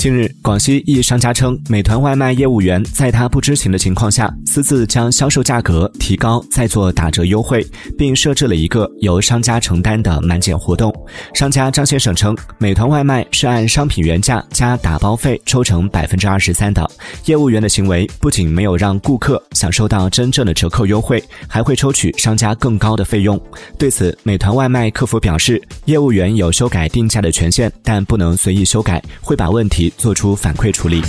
近日，广西一商家称，美团外卖业务员在他不知情的情况下，私自将销售价格提高，再做打折优惠，并设置了一个由商家承担的满减活动。商家张先生称，美团外卖是按商品原价加打包费抽成百分之二十三的，业务员的行为不仅没有让顾客享受到真正的折扣优惠，还会抽取商家更高的费用。对此，美团外卖客服表示，业务员有修改定价的权限，但不能随意修改，会把问题。做出反馈处理。